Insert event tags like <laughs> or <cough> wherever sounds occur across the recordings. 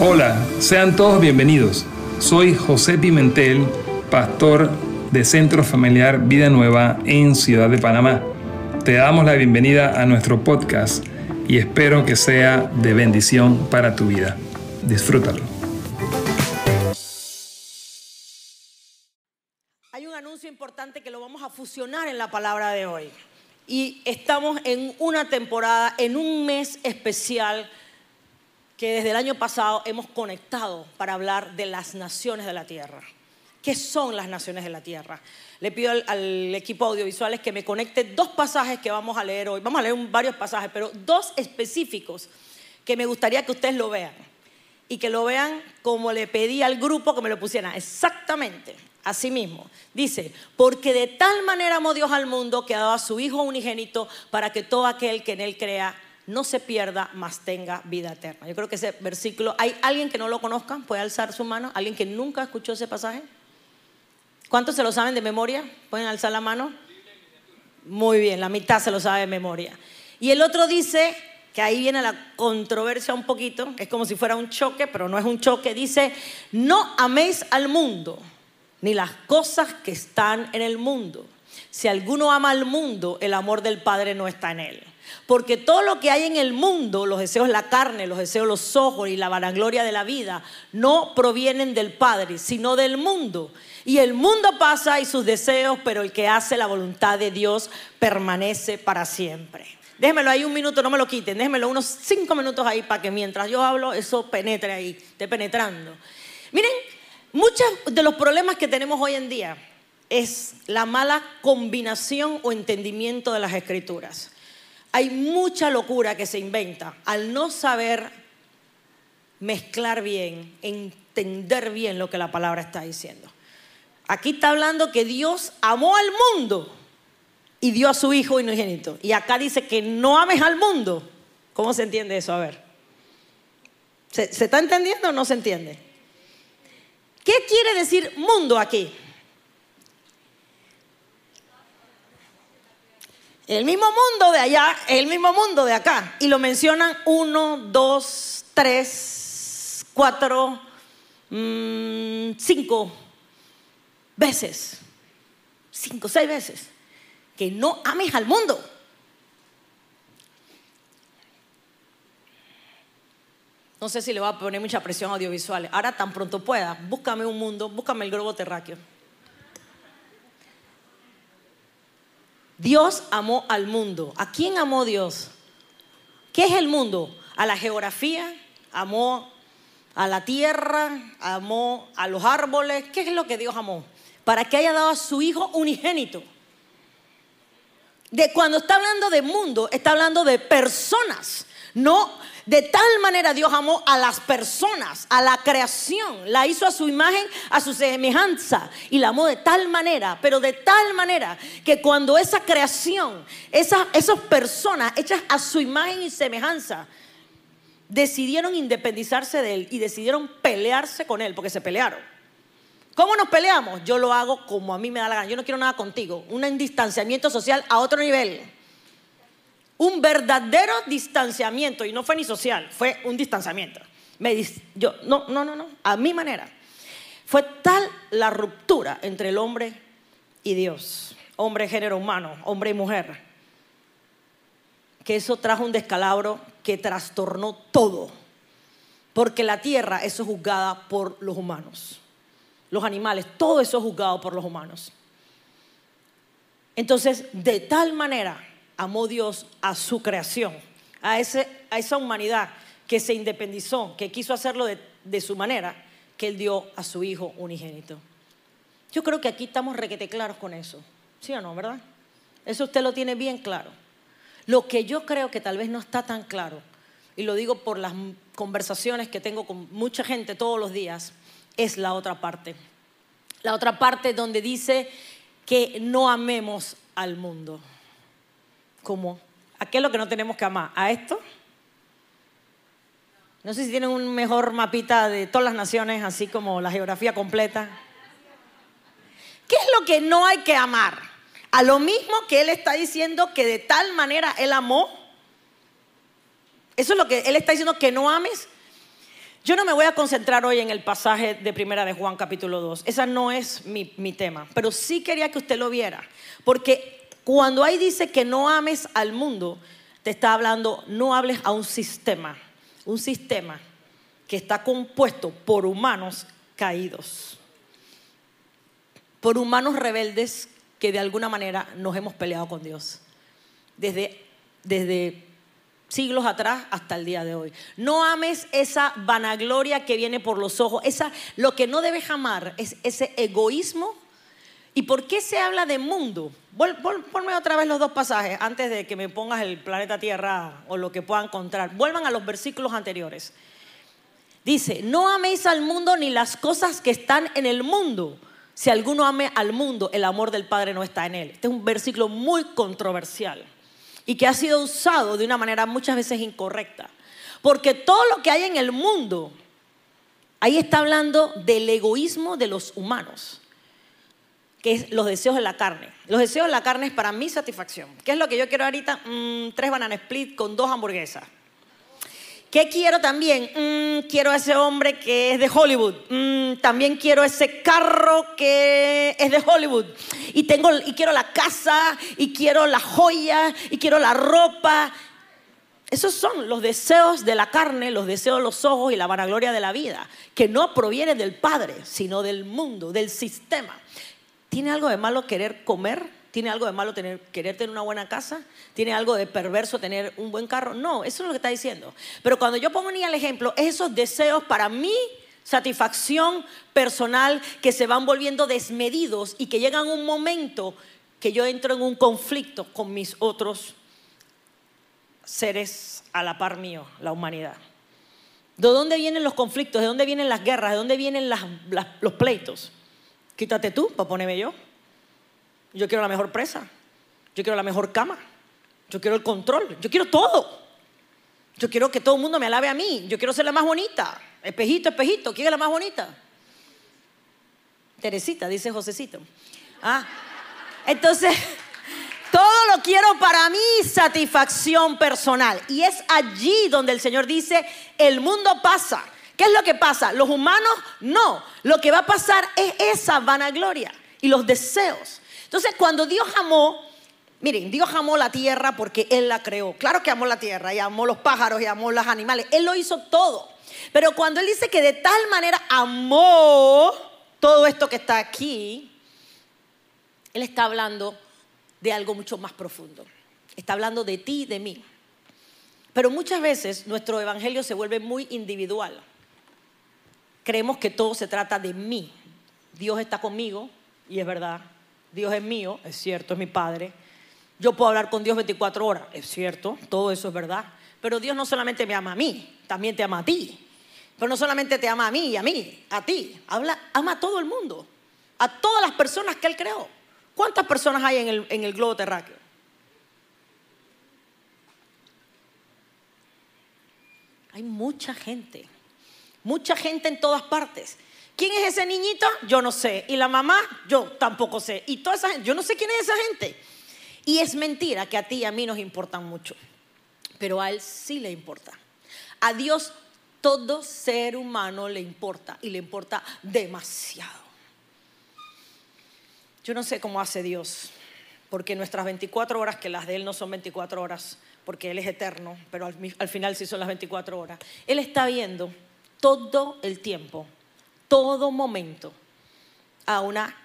Hola, sean todos bienvenidos. Soy José Pimentel, pastor de Centro Familiar Vida Nueva en Ciudad de Panamá. Te damos la bienvenida a nuestro podcast y espero que sea de bendición para tu vida. Disfrútalo. Hay un anuncio importante que lo vamos a fusionar en la palabra de hoy. Y estamos en una temporada, en un mes especial que desde el año pasado hemos conectado para hablar de las naciones de la tierra. ¿Qué son las naciones de la tierra? Le pido al, equipo audiovisuales que me conecte dos pasajes que vamos a leer hoy. Vamos a leer varios pasajes, pero dos específicos que me gustaría que ustedes lo vean. Y que lo vean como le pedí al grupo que me lo pusieran. Exactamente, así mismo. Dice, porque de tal manera amó Dios al mundo que ha dado a su Hijo unigénito para que todo aquel que en él crea no se pierda, mas tenga vida eterna. Yo creo que ese versículo, ¿hay alguien que no lo conozca? ¿Puede alzar su mano? ¿Alguien que nunca escuchó ese pasaje? ¿Cuántos se lo saben de memoria? ¿Pueden alzar la mano? Muy bien, la mitad se lo sabe de memoria. Y el otro dice, que ahí viene la controversia un poquito, es como si fuera un choque, pero no es un choque, dice, no améis al mundo, ni las cosas que están en el mundo. Si alguno ama al mundo, el amor del Padre no está en él. Porque todo lo que hay en el mundo, los deseos de la carne, los deseos de los ojos y la vanagloria de la vida, no provienen del Padre, sino del mundo. Y el mundo pasa y sus deseos, pero el que hace la voluntad de Dios permanece para siempre. Déjemelo ahí un minuto, no me lo quiten. Déjemelo unos cinco minutos ahí para que mientras yo hablo, eso penetre ahí, esté penetrando. Miren, muchos de los problemas que tenemos hoy en día es la mala combinación o entendimiento de las escrituras. Hay mucha locura que se inventa al no saber mezclar bien, entender bien lo que la palabra está diciendo. Aquí está hablando que Dios amó al mundo y dio a su Hijo unigénito. Y acá dice que no ames al mundo. ¿Cómo se entiende eso? A ver. ¿Se, ¿Se, está entendiendo o no se entiende? ¿Qué quiere decir mundo aquí? El mismo mundo de allá, el mismo mundo de acá. Y lo mencionan uno, dos, tres, cuatro, mm, cinco veces. Cinco, seis veces. Que no ames al mundo. No sé si le va a poner mucha presión audiovisual. Ahora tan pronto pueda, búscame un mundo, búscame el globo terráqueo. Dios amó al mundo. ¿A quién amó Dios? ¿Qué es el mundo? A la geografía, amó a la tierra, amó a los árboles. ¿Qué es lo que Dios amó? Para que haya dado a su Hijo unigénito. De cuando está hablando de mundo, está hablando de personas, no de tal manera Dios amó a las personas, a la creación, la hizo a su imagen, a su semejanza y la amó de tal manera, pero de tal manera que cuando esa creación, esas, esas personas hechas a su imagen y semejanza, decidieron independizarse de él y decidieron pelearse con él, porque se pelearon. ¿Cómo nos peleamos? Yo lo hago como a mí me da la gana. Yo no quiero nada contigo. Un distanciamiento social a otro nivel un verdadero distanciamiento, y no fue ni social, fue un distanciamiento. Me, yo, no, no, no, no, a mi manera. Fue tal la ruptura entre el hombre y Dios, hombre, género humano, hombre y mujer, que eso trajo un descalabro que trastornó todo, porque la tierra es juzgada por los humanos, los animales, todo eso es juzgado por los humanos. Entonces, de tal manera amó Dios a su creación, a, esa humanidad que se independizó, que quiso hacerlo de, su manera, que Él dio a su Hijo unigénito. Yo creo que aquí estamos requete con eso, ¿sí o no, verdad? Eso usted lo tiene bien claro. Lo que yo creo que tal vez no está tan claro, y lo digo por las conversaciones que tengo con mucha gente todos los días, es la otra parte. La otra parte donde dice que no amemos al mundo. ¿Cómo? ¿A qué es lo que no tenemos que amar? ¿A esto? No sé si tienen un mejor mapita de todas las naciones, así como la geografía completa. ¿Qué es lo que no hay que amar? A lo mismo que él está diciendo que de tal manera él amó. Eso es lo que él está diciendo que no ames. Yo no me voy a concentrar hoy en el pasaje de Primera de Juan capítulo 2. Esa no es mi, mi tema. Pero sí quería que usted lo viera. Porque cuando ahí dice que no ames al mundo, te está hablando, no hables a un sistema. Un sistema que está compuesto por humanos caídos. Por humanos rebeldes que de alguna manera nos hemos peleado con Dios. Desde, desde siglos atrás hasta el día de hoy. No ames esa vanagloria que viene por los ojos, esa lo que no debes amar es ese egoísmo. ¿Y por qué se habla de mundo? ponme otra vez los dos pasajes antes de que me pongas el planeta Tierra o lo que pueda encontrar. Vuelvan a los versículos anteriores. Dice, no améis al mundo ni las cosas que están en el mundo. Si alguno ame al mundo, el amor del Padre no está en él. Este es un versículo muy controversial y que ha sido usado de una manera muchas veces incorrecta. Porque todo lo que hay en el mundo, ahí está hablando del egoísmo de los humanos, que es los deseos de la carne. Los deseos de la carne es para mi satisfacción. ¿Qué es lo que yo quiero ahorita? Mm, tres banana split con dos hamburguesas. ¿Qué quiero también? Mm, quiero ese hombre que es de Hollywood. Mm, también quiero ese carro que es de Hollywood. Y, tengo, y quiero la casa, y quiero la joya, y quiero la ropa. Esos son los deseos de la carne, los deseos de los ojos y la vanagloria de la vida, que no provienen del Padre, sino del mundo, del sistema. ¿Tiene algo de malo querer comer? ¿Tiene algo de malo tener, querer tener una buena casa? ¿Tiene algo de perverso tener un buen carro? No, eso es lo que está diciendo. Pero cuando yo pongo ni el ejemplo, esos deseos para mí satisfacción personal que se van volviendo desmedidos y que llegan un momento que yo entro en un conflicto con mis otros seres a la par mío, la humanidad. ¿De dónde vienen los conflictos? ¿De dónde vienen las guerras? ¿De dónde vienen los pleitos? Quítate tú para ponerme yo. Yo quiero la mejor presa. Yo quiero la mejor cama. Yo quiero el control. Yo quiero todo. Yo quiero que todo el mundo me alabe a mí. Yo quiero ser la más bonita. Espejito, espejito. ¿Quién es la más bonita? Teresita, dice Josecito. Ah, entonces, <laughs> todo lo quiero para mi satisfacción personal. Y es allí donde el Señor dice, el mundo pasa. ¿Qué es lo que pasa? Los humanos no. Lo que va a pasar es esa vanagloria y los deseos. Entonces, cuando Dios amó, miren, Dios amó la tierra porque Él la creó. Claro que amó la tierra y amó los pájaros y amó los animales. Él lo hizo todo. Pero cuando Él dice que de tal manera amó todo esto que está aquí, Él está hablando de algo mucho más profundo. Está hablando de ti y de mí. Pero muchas veces nuestro evangelio se vuelve muy individual. Creemos que todo se trata de mí. Dios está conmigo y es verdad. Dios es mío, es cierto, es mi Padre. Yo puedo hablar con Dios 24 horas, es cierto, todo eso es verdad. Pero Dios no solamente me ama a mí, también te ama a ti. Pero no solamente te ama a mí y a mí, a ti. Habla, ama a todo el mundo, a todas las personas que Él creó. ¿Cuántas personas hay en el, en el globo terráqueo? Hay mucha gente, mucha gente en todas partes. ¿Quién es ese niñito? Yo no sé. ¿Y la mamá? Yo tampoco sé. Y toda esa gente, yo no sé quién es esa gente. Y es mentira que a ti y a mí nos importan mucho. Pero a Él sí le importa. A Dios todo ser humano le importa y le importa demasiado. Yo no sé cómo hace Dios, porque nuestras 24 horas, que las de Él no son 24 horas, porque Él es eterno, pero al, al final sí son las 24 horas. Él está viendo todo el tiempo todo momento a una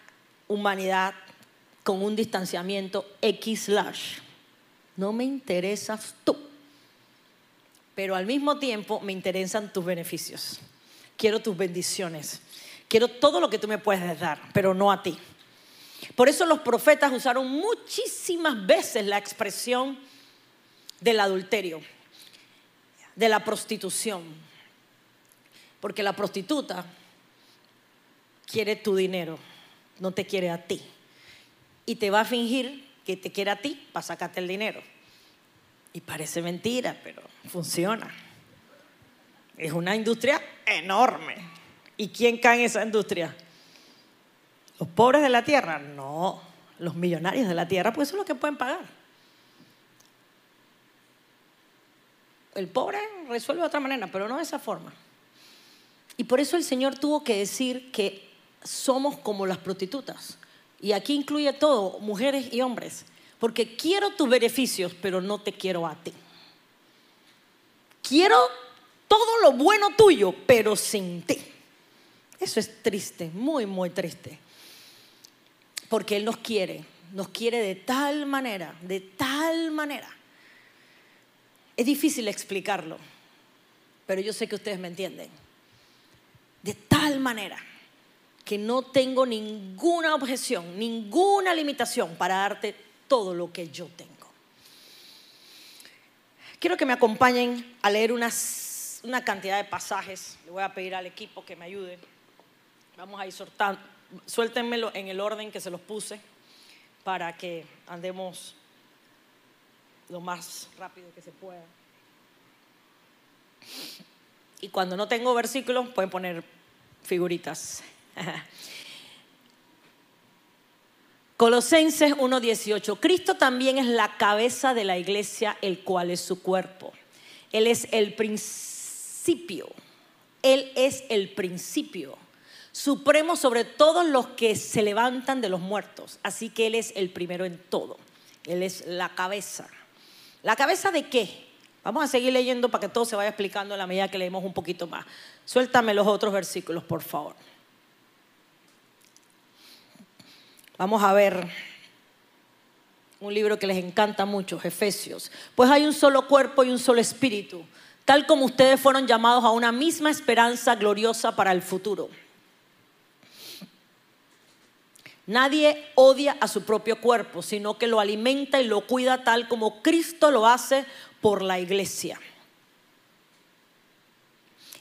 humanidad con un distanciamiento X large. No me interesas tú, pero al mismo tiempo me interesan tus beneficios. Quiero tus bendiciones. Quiero todo lo que tú me puedes dar, pero no a ti. Por eso los profetas usaron muchísimas veces la expresión del adulterio, de la prostitución. Porque la prostituta quiere tu dinero, no te quiere a ti. Y te va a fingir que te quiere a ti para sacarte el dinero. Y parece mentira, pero funciona. Es una industria enorme. ¿Y quién cae en esa industria? ¿Los pobres de la tierra? No, los millonarios de la tierra, pues eso es lo que pueden pagar. El pobre resuelve de otra manera, pero no de esa forma. Y por eso el Señor tuvo que decir que somos como las prostitutas. Y aquí incluye todo, mujeres y hombres. Porque quiero tus beneficios, pero no te quiero a ti. Quiero todo lo bueno tuyo, pero sin ti. Eso es triste, muy, muy triste. Porque Él nos quiere, nos quiere de tal manera, de tal manera. Es difícil explicarlo, pero yo sé que ustedes me entienden. De tal manera que no tengo ninguna objeción, ninguna limitación para darte todo lo que yo tengo. Quiero que me acompañen a leer una cantidad de pasajes. Le voy a pedir al equipo que me ayude. Vamos a ir soltando. Suéltenmelo en el orden que se los puse para que andemos lo más rápido que se pueda. Y cuando no tengo versículos, pueden poner figuritas. <laughs> Colosenses 1:18. Cristo también es la cabeza de la iglesia, el cual es su cuerpo. Él es el principio. Él es el principio supremo sobre todos los que se levantan de los muertos. Así que Él es el primero en todo. Él es la cabeza. ¿La cabeza de qué? Vamos a seguir leyendo para que todo se vaya explicando a la medida que leemos un poquito más. Suéltame los otros versículos, por favor. Vamos a ver un libro que les encanta mucho, Efesios. Pues hay un solo cuerpo y un solo espíritu, tal como ustedes fueron llamados a una misma esperanza gloriosa para el futuro. Nadie odia a su propio cuerpo, sino que lo alimenta y lo cuida tal como Cristo lo hace por la iglesia.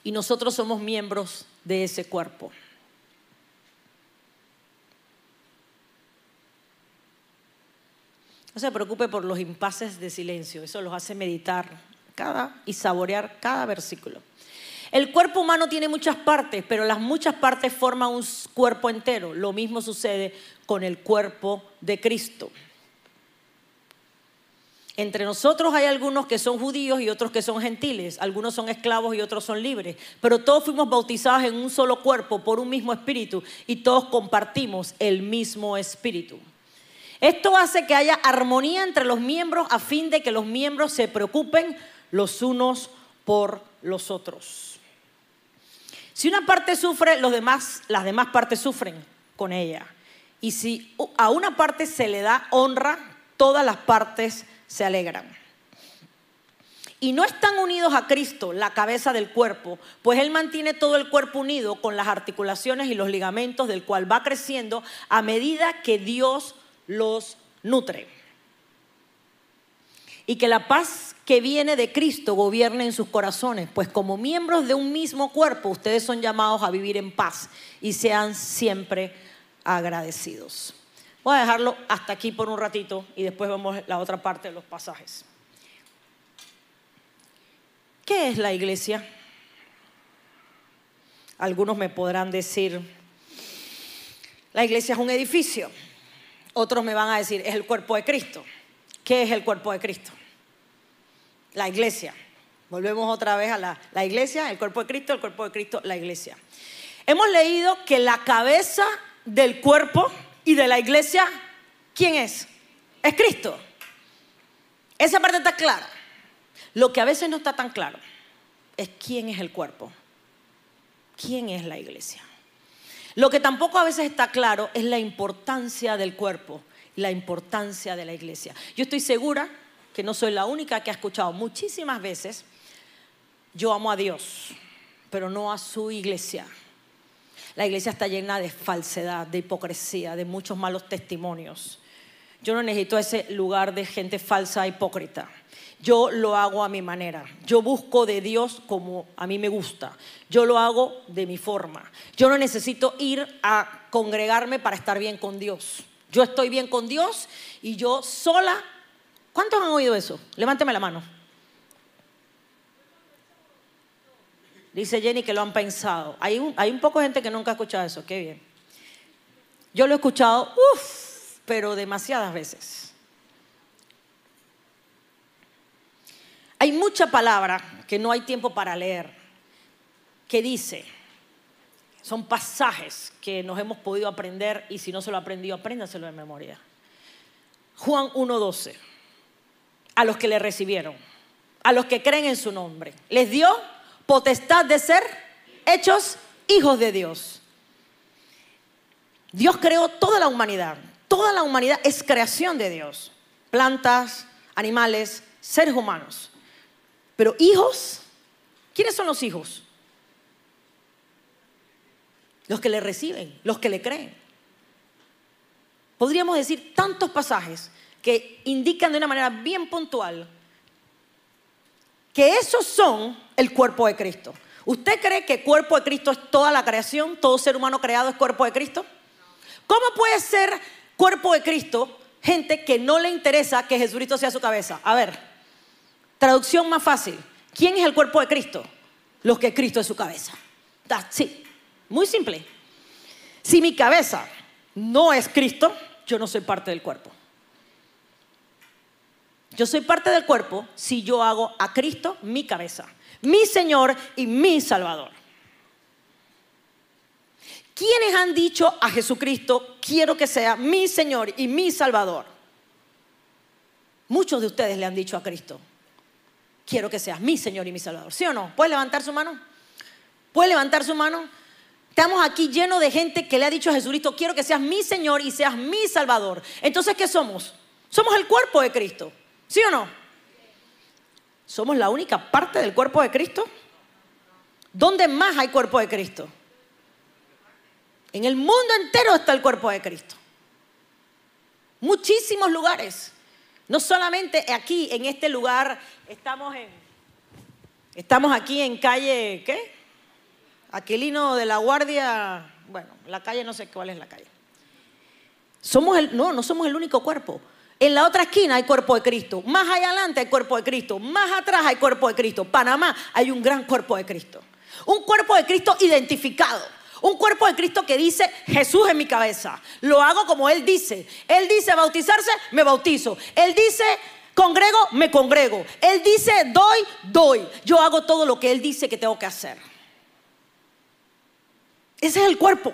Y nosotros somos miembros de ese cuerpo. No se preocupe por los impases de silencio, eso los hace meditar cada y saborear cada versículo. El cuerpo humano tiene muchas partes, pero las muchas partes forman un cuerpo entero. Lo mismo sucede con el cuerpo de Cristo. Entre nosotros hay algunos que son judíos y otros que son gentiles, algunos son esclavos y otros son libres, pero todos fuimos bautizados en un solo cuerpo por un mismo espíritu y todos compartimos el mismo espíritu. Esto hace que haya armonía entre los miembros a fin de que los miembros se preocupen los unos por los otros. Si una parte sufre, los demás, las demás partes sufren con ella. Y si a una parte se le da honra, todas las partes se alegran. Y no están unidos a Cristo, la cabeza del cuerpo, pues Él mantiene todo el cuerpo unido con las articulaciones y los ligamentos del cual va creciendo a medida que Dios los nutre. Y que la paz que viene de Cristo gobierne en sus corazones, pues como miembros de un mismo cuerpo, ustedes son llamados a vivir en paz y sean siempre agradecidos. Voy a dejarlo hasta aquí por un ratito y después vemos la otra parte de los pasajes. ¿Qué es la iglesia? Algunos me podrán decir, la iglesia es un edificio. Otros me van a decir, es el cuerpo de Cristo. ¿Qué es el cuerpo de Cristo? La iglesia. Volvemos otra vez a la, la iglesia, el cuerpo de Cristo, el cuerpo de Cristo, la iglesia. Hemos leído que la cabeza del cuerpo y de la iglesia, ¿quién es? Es Cristo. Esa parte está clara. Lo que a veces no está tan claro es quién es el cuerpo, quién es la iglesia. Lo que tampoco a veces está claro es la importancia del cuerpo, la importancia de la iglesia. Yo estoy segura que no soy la única que ha escuchado muchísimas veces, yo amo a Dios, pero no a su iglesia. La iglesia está llena de falsedad, de hipocresía, de muchos malos testimonios. Yo no necesito ese lugar de gente falsa, hipócrita. Yo lo hago a mi manera. Yo busco de Dios como a mí me gusta. Yo lo hago de mi forma. Yo no necesito ir a congregarme para estar bien con Dios. Yo estoy bien con Dios y yo sola. ¿Cuántos han oído eso? Levánteme la mano. Dice Jenny que lo han pensado. Hay un, hay un poco de gente que nunca ha escuchado eso. Qué bien. Yo lo he escuchado, uff, pero demasiadas veces. Hay mucha palabra que no hay tiempo para leer, que dice, Son pasajes que nos hemos podido aprender y si no se lo ha aprendido, apréndaselo de memoria. Juan 1.12. A los que le recibieron, a los que creen en su nombre, les dio potestad de ser hechos hijos de Dios. Dios creó toda la humanidad. Toda la humanidad es creación de Dios. Plantas, animales, seres humanos. Pero hijos, ¿quiénes son los hijos? Los que le reciben, los que le creen. Podríamos decir tantos pasajes que indican de una manera bien puntual que esos son el cuerpo de Cristo. ¿Usted cree que el cuerpo de Cristo es toda la creación? ¿Todo ser humano creado es cuerpo de Cristo? ¿Cómo puede ser cuerpo de Cristo gente que no le interesa que Jesucristo sea su cabeza? A ver, traducción más fácil. ¿Quién es el cuerpo de Cristo? Los que Cristo es su cabeza. Sí, muy simple. Si mi cabeza no es Cristo, yo no soy parte del cuerpo. Yo soy parte del cuerpo si yo hago a Cristo mi cabeza, mi Señor y mi Salvador. ¿Quiénes han dicho a Jesucristo, quiero que sea mi Señor y mi Salvador? Muchos de ustedes le han dicho a Cristo, quiero que seas mi Señor y mi Salvador. ¿Sí o no? ¿Puede levantar su mano? ¿Puede levantar su mano? Estamos aquí llenos de gente que le ha dicho a Jesucristo, quiero que seas mi Señor y seas mi Salvador. Entonces, ¿qué somos? Somos el cuerpo de Cristo. ¿Sí o no? ¿Somos la única parte del cuerpo de Cristo? ¿Dónde más hay cuerpo de Cristo? En el mundo entero está el cuerpo de Cristo. Muchísimos lugares. No solamente aquí, en este lugar, estamos en. Estamos aquí en calle, ¿qué? Aquilino de la Guardia. Bueno, la calle no sé cuál es la calle. Somos el, no, no somos el único cuerpo. En la otra esquina hay cuerpo de Cristo. Más allá adelante hay cuerpo de Cristo. Más atrás hay cuerpo de Cristo. Panamá hay un gran cuerpo de Cristo. Un cuerpo de Cristo identificado. Un cuerpo de Cristo que dice, Jesús en mi cabeza. Lo hago como Él dice. Él dice bautizarse, me bautizo. Él dice congrego, me congrego. Él dice doy, doy. Yo hago todo lo que Él dice que tengo que hacer. Ese es el cuerpo.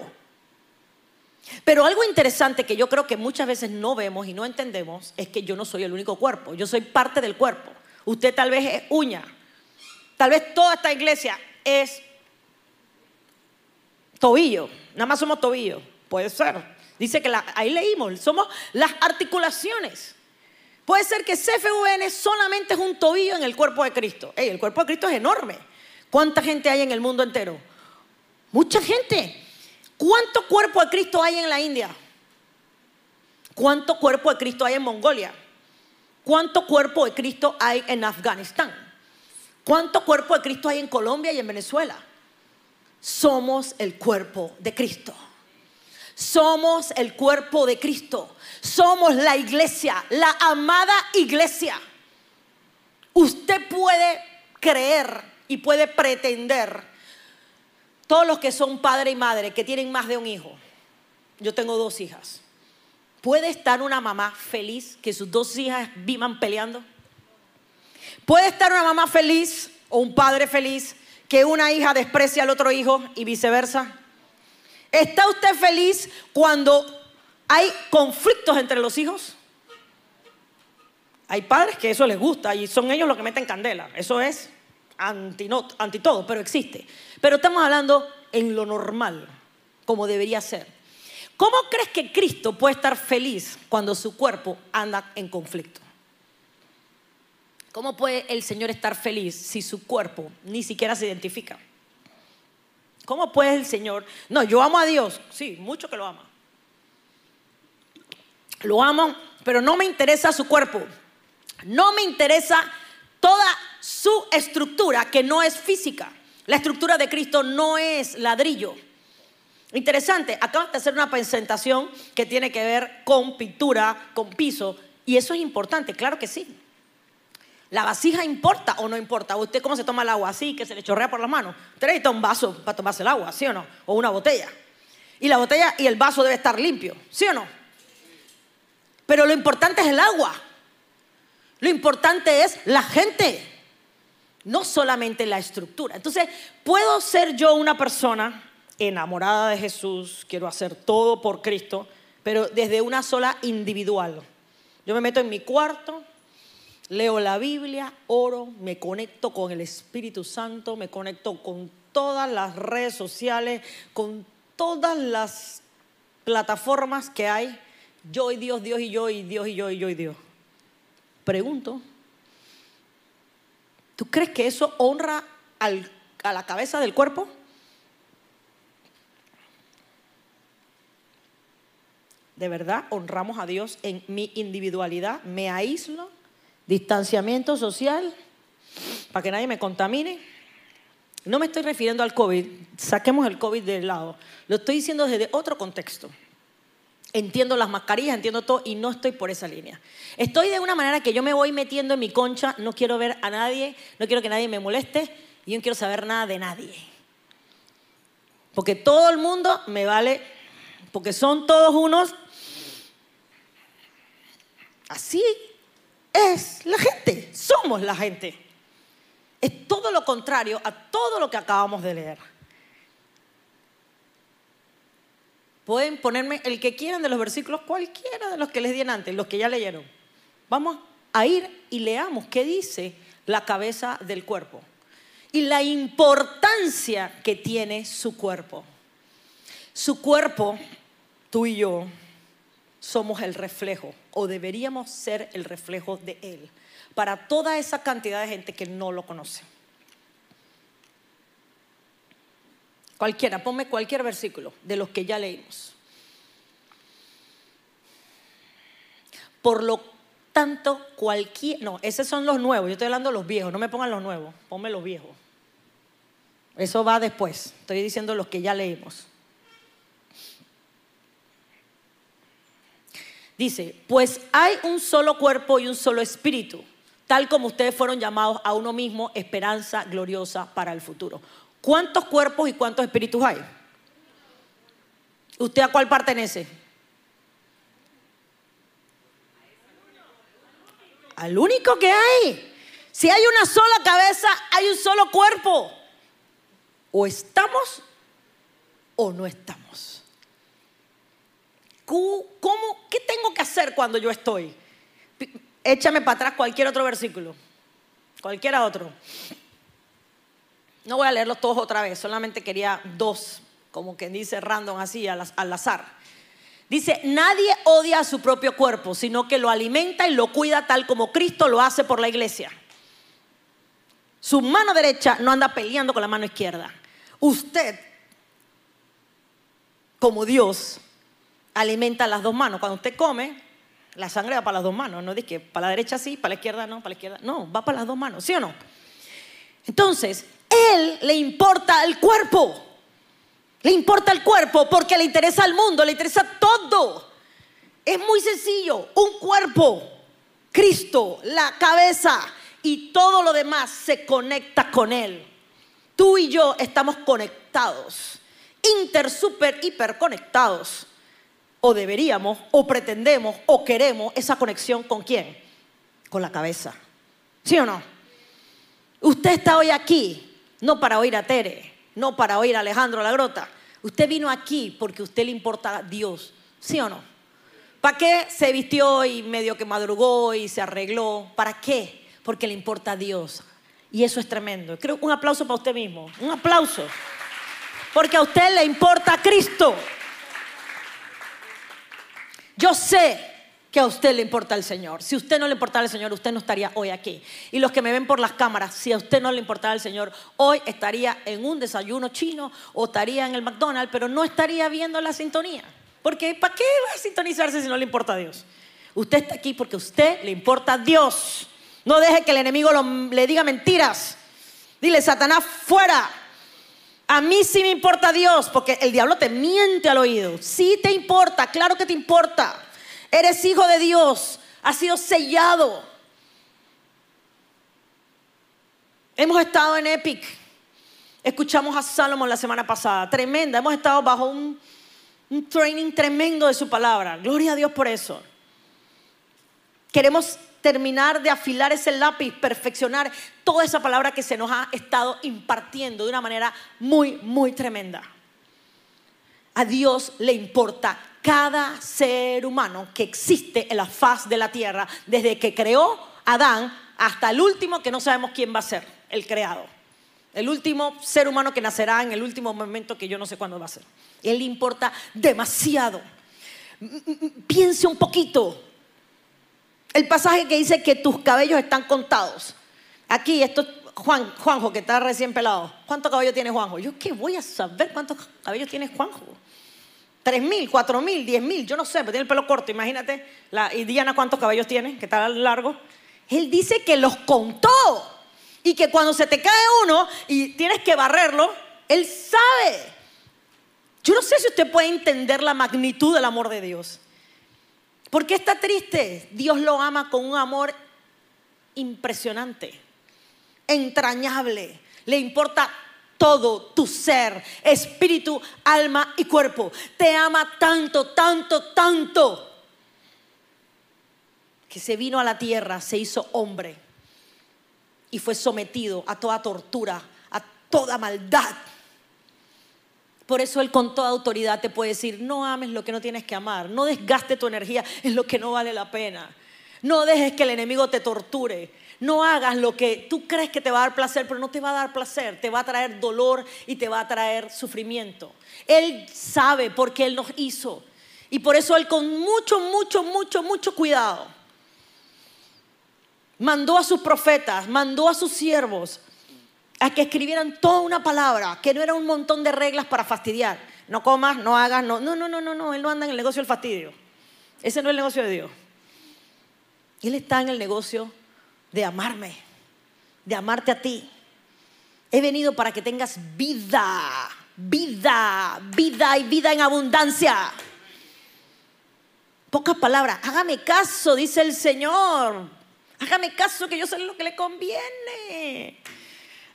Pero algo interesante que yo creo que muchas veces no vemos y no entendemos es que yo no soy el único cuerpo, yo soy parte del cuerpo. Usted tal vez es uña, tal vez toda esta iglesia es tobillo, nada más somos tobillo, puede ser. Dice que ahí leímos, somos las articulaciones. Puede ser que CFVN solamente es un tobillo en el cuerpo de Cristo. el cuerpo de Cristo es enorme. ¿Cuánta gente hay en el mundo entero? Mucha gente. ¿Cuánto cuerpo de Cristo hay en la India? ¿Cuánto cuerpo de Cristo hay en Mongolia? ¿Cuánto cuerpo de Cristo hay en Afganistán? ¿Cuánto cuerpo de Cristo hay en Colombia y en Venezuela? Somos el cuerpo de Cristo. Somos el cuerpo de Cristo. Somos la iglesia, la amada iglesia. Usted puede creer y puede pretender todos los que son padre y madre, que tienen más de un hijo, yo tengo dos hijas. ¿Puede estar una mamá feliz que sus dos hijas vivan peleando? ¿Puede estar una mamá feliz o un padre feliz que una hija desprecia al otro hijo y viceversa? ¿Está usted feliz cuando hay conflictos entre los hijos? Hay padres que eso les gusta y son ellos los que meten candela. Eso es anti, anti todo, pero existe. Pero estamos hablando en lo normal, como debería ser. ¿Cómo crees que Cristo puede estar feliz cuando su cuerpo anda en conflicto? ¿Cómo puede el Señor estar feliz si su cuerpo ni siquiera se identifica? ¿Cómo puede el Señor? No, yo amo a Dios, sí, mucho que lo ama. Lo amo, pero no me interesa su cuerpo. No me interesa toda su estructura que no es física. La estructura de Cristo no es ladrillo. Interesante, acabas de hacer una presentación que tiene que ver con pintura, con piso, y eso es importante, claro que sí. ¿La vasija importa o no importa? ¿Usted cómo se toma el agua? Así, que se le chorrea por las manos. Usted necesita un vaso para tomarse el agua, ¿sí o no? O una botella. Y la botella y el vaso debe estar limpio, ¿sí o no? Pero lo importante es el agua. Lo importante es la gente no solamente la estructura. Entonces, puedo ser yo una persona enamorada de Jesús, quiero hacer todo por Cristo, pero desde una sola individual. Yo me meto en mi cuarto, leo la Biblia, oro, me conecto con el Espíritu Santo, me conecto con todas las redes sociales, con todas las plataformas que hay. Yo y Dios, Dios y yo, y Dios y yo, y yo y Dios. Pregunto, ¿tú crees que eso honra a la cabeza del cuerpo? de verdad honramos a Dios en mi individualidad, me aíslo, distanciamiento social, para que nadie me contamine. No me estoy refiriendo al COVID, saquemos el COVID del lado, lo estoy diciendo desde otro contexto. Entiendo las mascarillas, entiendo todo y no estoy por esa línea. Estoy de una manera que yo me voy metiendo en mi concha, no quiero ver a nadie, no quiero que nadie me moleste y yo no quiero saber nada de nadie. Porque todo el mundo me vale, porque son todos unos Así es la gente, somos la gente. Es todo lo contrario a todo lo que acabamos de leer. Pueden ponerme el que quieran de los versículos, cualquiera de los que les di antes, los que ya leyeron. Vamos a ir y leamos qué dice la cabeza del cuerpo y la importancia que tiene su cuerpo. Su cuerpo, tú y yo, somos el reflejo o deberíamos ser el reflejo de Él para toda esa cantidad de gente que no lo conoce. Cualquiera, ponme cualquier versículo de los que ya leímos. Por lo tanto, cualquier... No, esos son los nuevos, yo estoy hablando de los viejos, no me pongan los nuevos, ponme los viejos. Eso va después, estoy diciendo los que ya leímos. Dice, pues hay un solo cuerpo y un solo espíritu, tal como ustedes fueron llamados a uno mismo, esperanza gloriosa para el futuro. ¿Cuántos cuerpos y cuántos espíritus hay? ¿Usted a cuál pertenece? Al único que hay. Si hay una sola cabeza, hay un solo cuerpo. O estamos o no estamos. ¿Cómo, ¿Qué tengo que hacer cuando yo estoy? Échame para atrás cualquier otro versículo, cualquiera otro. No voy a leerlos todos otra vez, solamente quería dos, como quien dice random así, al, azar. Dice, nadie odia a su propio cuerpo, sino que lo alimenta y lo cuida tal como Cristo lo hace por la iglesia. Su mano derecha no anda peleando con la mano izquierda. Usted, como Dios, alimenta las dos manos. Cuando usted come, la sangre va para las dos manos. No dice que para la derecha sí, para la izquierda no, para la izquierda. No, va para las dos manos, ¿sí o no? Entonces, él le importa el cuerpo. Le importa el cuerpo porque le interesa al mundo, le interesa todo. Es muy sencillo. Un cuerpo, Cristo, la cabeza y todo lo demás se conecta con Él. Tú y yo estamos conectados, inter, super, hiper conectados o deberíamos, o pretendemos, o queremos esa conexión con quién? Con la cabeza. ¿Sí o no? Usted está hoy aquí, no para oír a Tere, no para oír a Alejandro La Grota. Usted vino aquí porque a usted le importa Dios. ¿Sí o no? ¿Para qué se vistió y medio que madrugó y se arregló? ¿Para qué? Porque le importa a Dios. Y eso es tremendo. Creo un aplauso para usted mismo. Un aplauso. Porque a usted le importa a Cristo. Yo sé que a usted le importa el Señor. Si a usted no le importara el Señor, usted no estaría hoy aquí. Y los que me ven por las cámaras, si a usted no le importara el Señor, hoy estaría en un desayuno chino o estaría en el McDonald's, pero no estaría viendo la sintonía. Porque ¿para qué va a sintonizarse si no le importa a Dios? Usted está aquí porque a usted le importa a Dios. No deje que el enemigo le diga mentiras. Dile, Satanás, fuera. A mí sí me importa Dios, porque el diablo te miente al oído. Sí te importa, claro que te importa. Eres hijo de Dios, has sido sellado. Hemos estado en Epic. Escuchamos a Salomón la semana pasada, tremenda. Hemos estado bajo un, un training tremendo de su palabra. Gloria a Dios por eso. Queremos terminar de afilar ese lápiz, perfeccionar toda esa palabra que se nos ha estado impartiendo de una manera muy, muy tremenda. A Dios le importa cada ser humano que existe en la faz de la tierra, desde que creó Adán hasta el último que no sabemos quién va a ser, el creado. El último ser humano que nacerá en el último momento que yo no sé cuándo va a ser. Él importa demasiado. Piense un poquito. El pasaje que dice que tus cabellos están contados. Aquí, esto Juan, Juanjo, que está recién pelado. ¿Cuántos cabellos tiene Juanjo? Yo qué voy a saber cuántos cabellos tiene Juanjo. ¿Tres mil, cuatro mil, diez mil? Yo no sé, pero tiene el pelo corto, imagínate. Y Diana, ¿cuántos cabellos tiene? Que está largo. Él dice que los contó. Y que cuando se te cae uno y tienes que barrerlo, Él sabe. Yo no sé si usted puede entender la magnitud del amor de Dios. ¿Por qué está triste? Dios lo ama con un amor impresionante, entrañable. Le importa todo tu ser, espíritu, alma y cuerpo. Te ama tanto, tanto, tanto, que se vino a la tierra, se hizo hombre y fue sometido a toda tortura, a toda maldad. Por eso Él con toda autoridad te puede decir, no ames lo que no tienes que amar, no desgaste tu energía en lo que no vale la pena, no dejes que el enemigo te torture, no hagas lo que tú crees que te va a dar placer, pero no te va a dar placer, te va a traer dolor y te va a traer sufrimiento. Él sabe por qué Él nos hizo y por eso Él con mucho, mucho, mucho, mucho cuidado mandó a sus profetas, mandó a sus siervos a que escribieran toda una palabra, que no era un montón de reglas para fastidiar. No comas, no hagas, no, no, no, no, no, no, él no anda en el negocio del fastidio. Ese no es el negocio de Dios. Él está en el negocio de amarme, de amarte a ti. He venido para que tengas vida, vida, vida y vida en abundancia. Pocas palabras, hágame caso, dice el Señor. Hágame caso que yo sé lo que le conviene.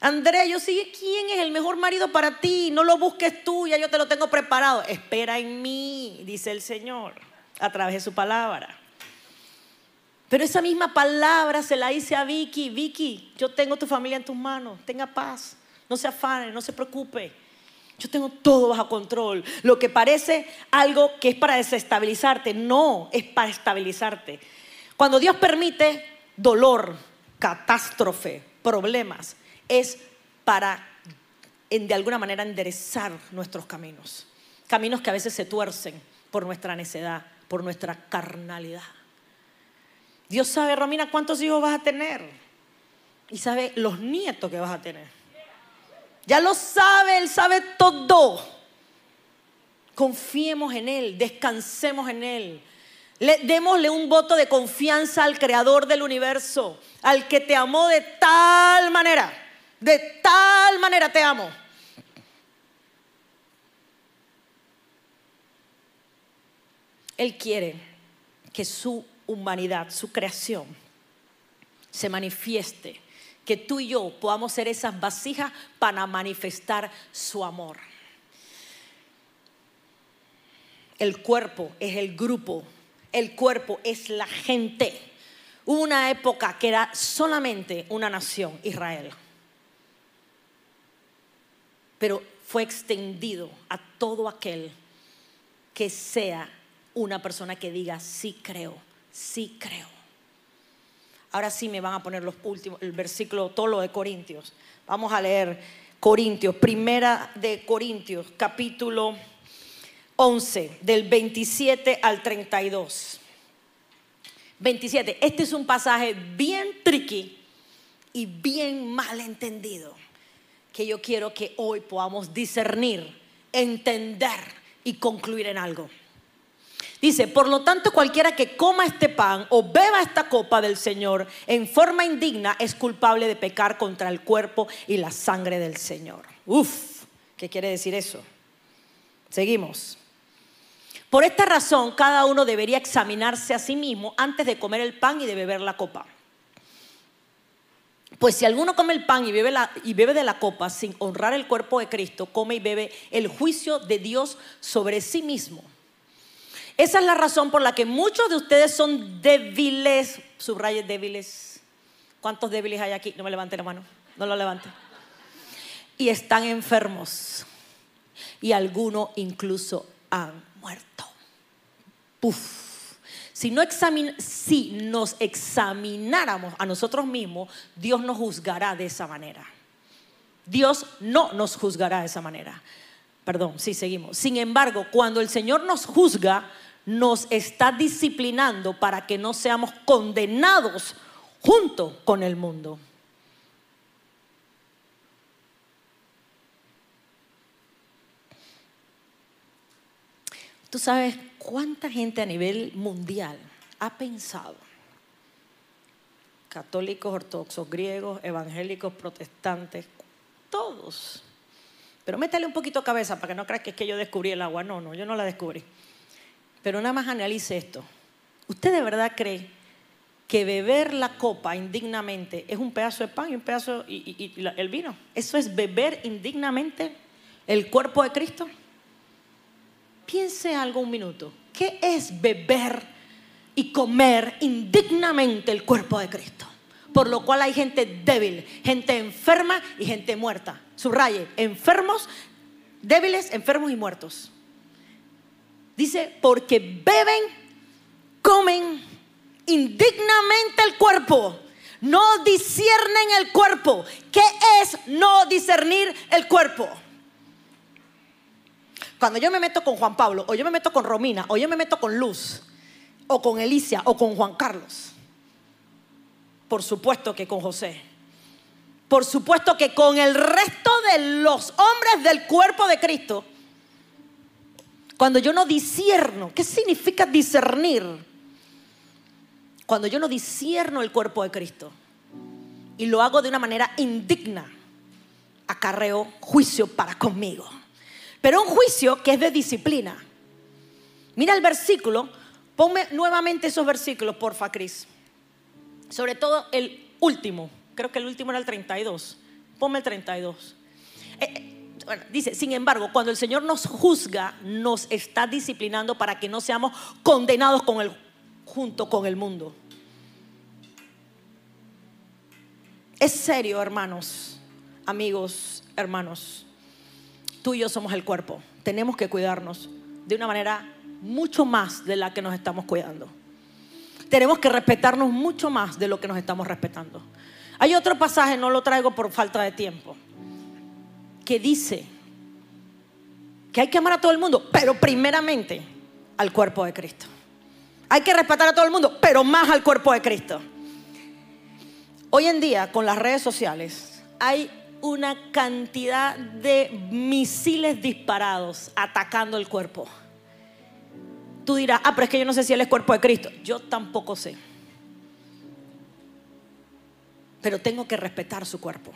Andrea, yo sé quién es el mejor marido para ti. No lo busques tú, ya yo te lo tengo preparado. Espera en mí, dice el Señor, a través de su palabra. Pero esa misma palabra se la dice a Vicky. Vicky, yo tengo tu familia en tus manos. Tenga paz. No se afane, no se preocupe. Yo tengo todo bajo control. Lo que parece algo que es para desestabilizarte, no, es para estabilizarte. Cuando Dios permite dolor, catástrofe, problemas, es para de alguna manera enderezar nuestros caminos. Caminos que a veces se tuercen por nuestra necedad, por nuestra carnalidad. Dios sabe, Romina, cuántos hijos vas a tener. Y sabe los nietos que vas a tener. Ya lo sabe, Él sabe todo. Confiemos en Él, descansemos en Él. démosle un voto de confianza al Creador del universo, al que te amó de tal manera de tal manera te amo. Él quiere que su humanidad, su creación, se manifieste, que tú y yo podamos ser esas vasijas para manifestar su amor. El cuerpo es el grupo, el cuerpo es la gente. Una época que era solamente una nación, Israel pero fue extendido a todo aquel que sea una persona que diga, sí creo, sí creo. Ahora sí me van a poner los últimos, el versículo, todo lo de Corintios. Vamos a leer Corintios, primera de Corintios, capítulo 11, del 27 al 32. 27, este es un pasaje bien tricky y bien mal entendido que yo quiero que hoy podamos discernir, entender y concluir en algo. Dice, por lo tanto, cualquiera que coma este pan o beba esta copa del Señor en forma indigna es culpable de pecar contra el cuerpo y la sangre del Señor. Uf, ¿qué quiere decir eso? Seguimos. Por esta razón, cada uno debería examinarse a sí mismo antes de comer el pan y de beber la copa. Pues si alguno come el pan y bebe, y bebe de la copa sin honrar el cuerpo de Cristo, come y bebe el juicio de Dios sobre sí mismo. Esa es la razón por la que muchos de ustedes son débiles, subrayes débiles. ¿Cuántos débiles hay aquí? No me levante la mano, no lo levante. Y están enfermos. Y algunos incluso han muerto. Puf. Si, no examin si nos examináramos a nosotros mismos, Dios nos juzgará de esa manera. Dios no nos juzgará de esa manera. Perdón, sí, seguimos. Sin embargo, cuando el Señor nos juzga, nos está disciplinando para que no seamos condenados junto con el mundo. Tú sabes cuánta gente a nivel mundial ha pensado, católicos, ortodoxos, griegos, evangélicos, protestantes, todos. Pero métale un poquito cabeza para que no creas que es que yo descubrí el agua. No, no, yo no la descubrí. Pero nada más analice esto. ¿Usted de verdad cree que beber la copa indignamente es un pedazo de pan y un pedazo y, el vino? ¿Eso es beber indignamente el cuerpo de Cristo? Piense algo un minuto. ¿Qué es beber y comer indignamente el cuerpo de Cristo? Por lo cual hay gente débil, gente enferma y gente muerta. Subraye, enfermos, débiles, enfermos y muertos. Dice, porque beben, comen indignamente el cuerpo. No disciernen el cuerpo. ¿Qué es no discernir el cuerpo? Cuando yo me meto con Juan Pablo, o yo me meto con Romina, o yo me meto con Luz, o con Elicia, o con Juan Carlos, por supuesto que con José, por supuesto que con el resto de los hombres del cuerpo de Cristo, cuando yo no disierno, ¿qué significa discernir? Cuando yo no disierno el cuerpo de Cristo y lo hago de una manera indigna, acarreo juicio para conmigo pero un juicio que es de disciplina. Mira el versículo, ponme nuevamente esos versículos, porfa, Cris. Sobre todo el último, creo que el último era el 32. Ponme el 32. Eh, dice, sin embargo, cuando el Señor nos juzga, nos está disciplinando para que no seamos condenados junto con el mundo. Es serio, hermanos, amigos, hermanos tú y yo somos el cuerpo. Tenemos que cuidarnos de una manera mucho más de la que nos estamos cuidando. Tenemos que respetarnos mucho más de lo que nos estamos respetando. Hay otro pasaje, no lo traigo por falta de tiempo, que dice que hay que amar a todo el mundo, pero primeramente al cuerpo de Cristo. Hay que respetar a todo el mundo, pero más al cuerpo de Cristo. Hoy en día, con las redes sociales, hay una cantidad de misiles disparados atacando el cuerpo. Tú dirás, ah, pero es que yo no sé si él es cuerpo de Cristo. Yo tampoco sé. Pero tengo que respetar su cuerpo.